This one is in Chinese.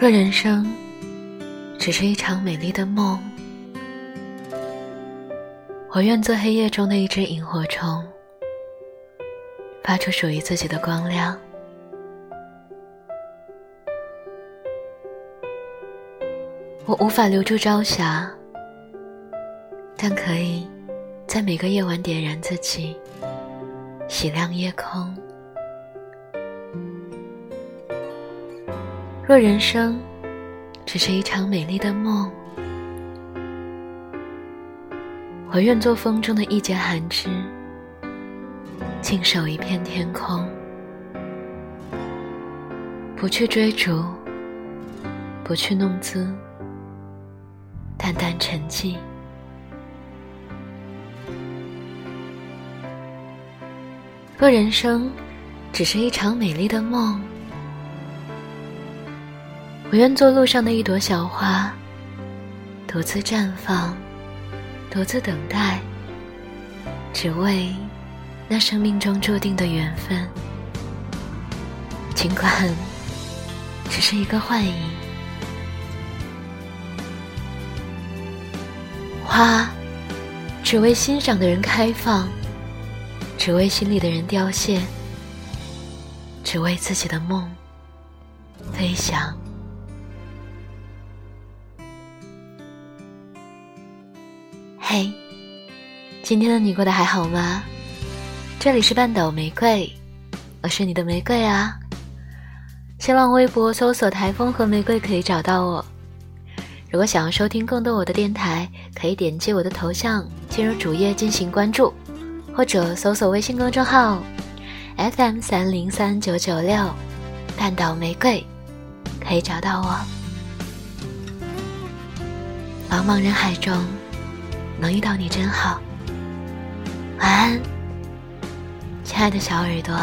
若人生只是一场美丽的梦，我愿做黑夜中的一只萤火虫，发出属于自己的光亮。我无法留住朝霞，但可以在每个夜晚点燃自己，洗亮夜空。若人生只是一场美丽的梦，我愿做风中的一截寒枝，静守一片天空，不去追逐，不去弄姿，淡淡沉寂。若人生只是一场美丽的梦。我愿做路上的一朵小花，独自绽放，独自等待，只为那生命中注定的缘分。尽管只是一个幻影，花只为欣赏的人开放，只为心里的人凋谢，只为自己的梦飞翔。嘿，今天的你过得还好吗？这里是半岛玫瑰，我是你的玫瑰啊。新浪微博搜索“台风和玫瑰”可以找到我。如果想要收听更多我的电台，可以点击我的头像进入主页进行关注，或者搜索微信公众号 “FM 三零三九九六半岛玫瑰”，可以找到我。茫茫人海中。能遇到你真好，晚安，亲爱的小耳朵。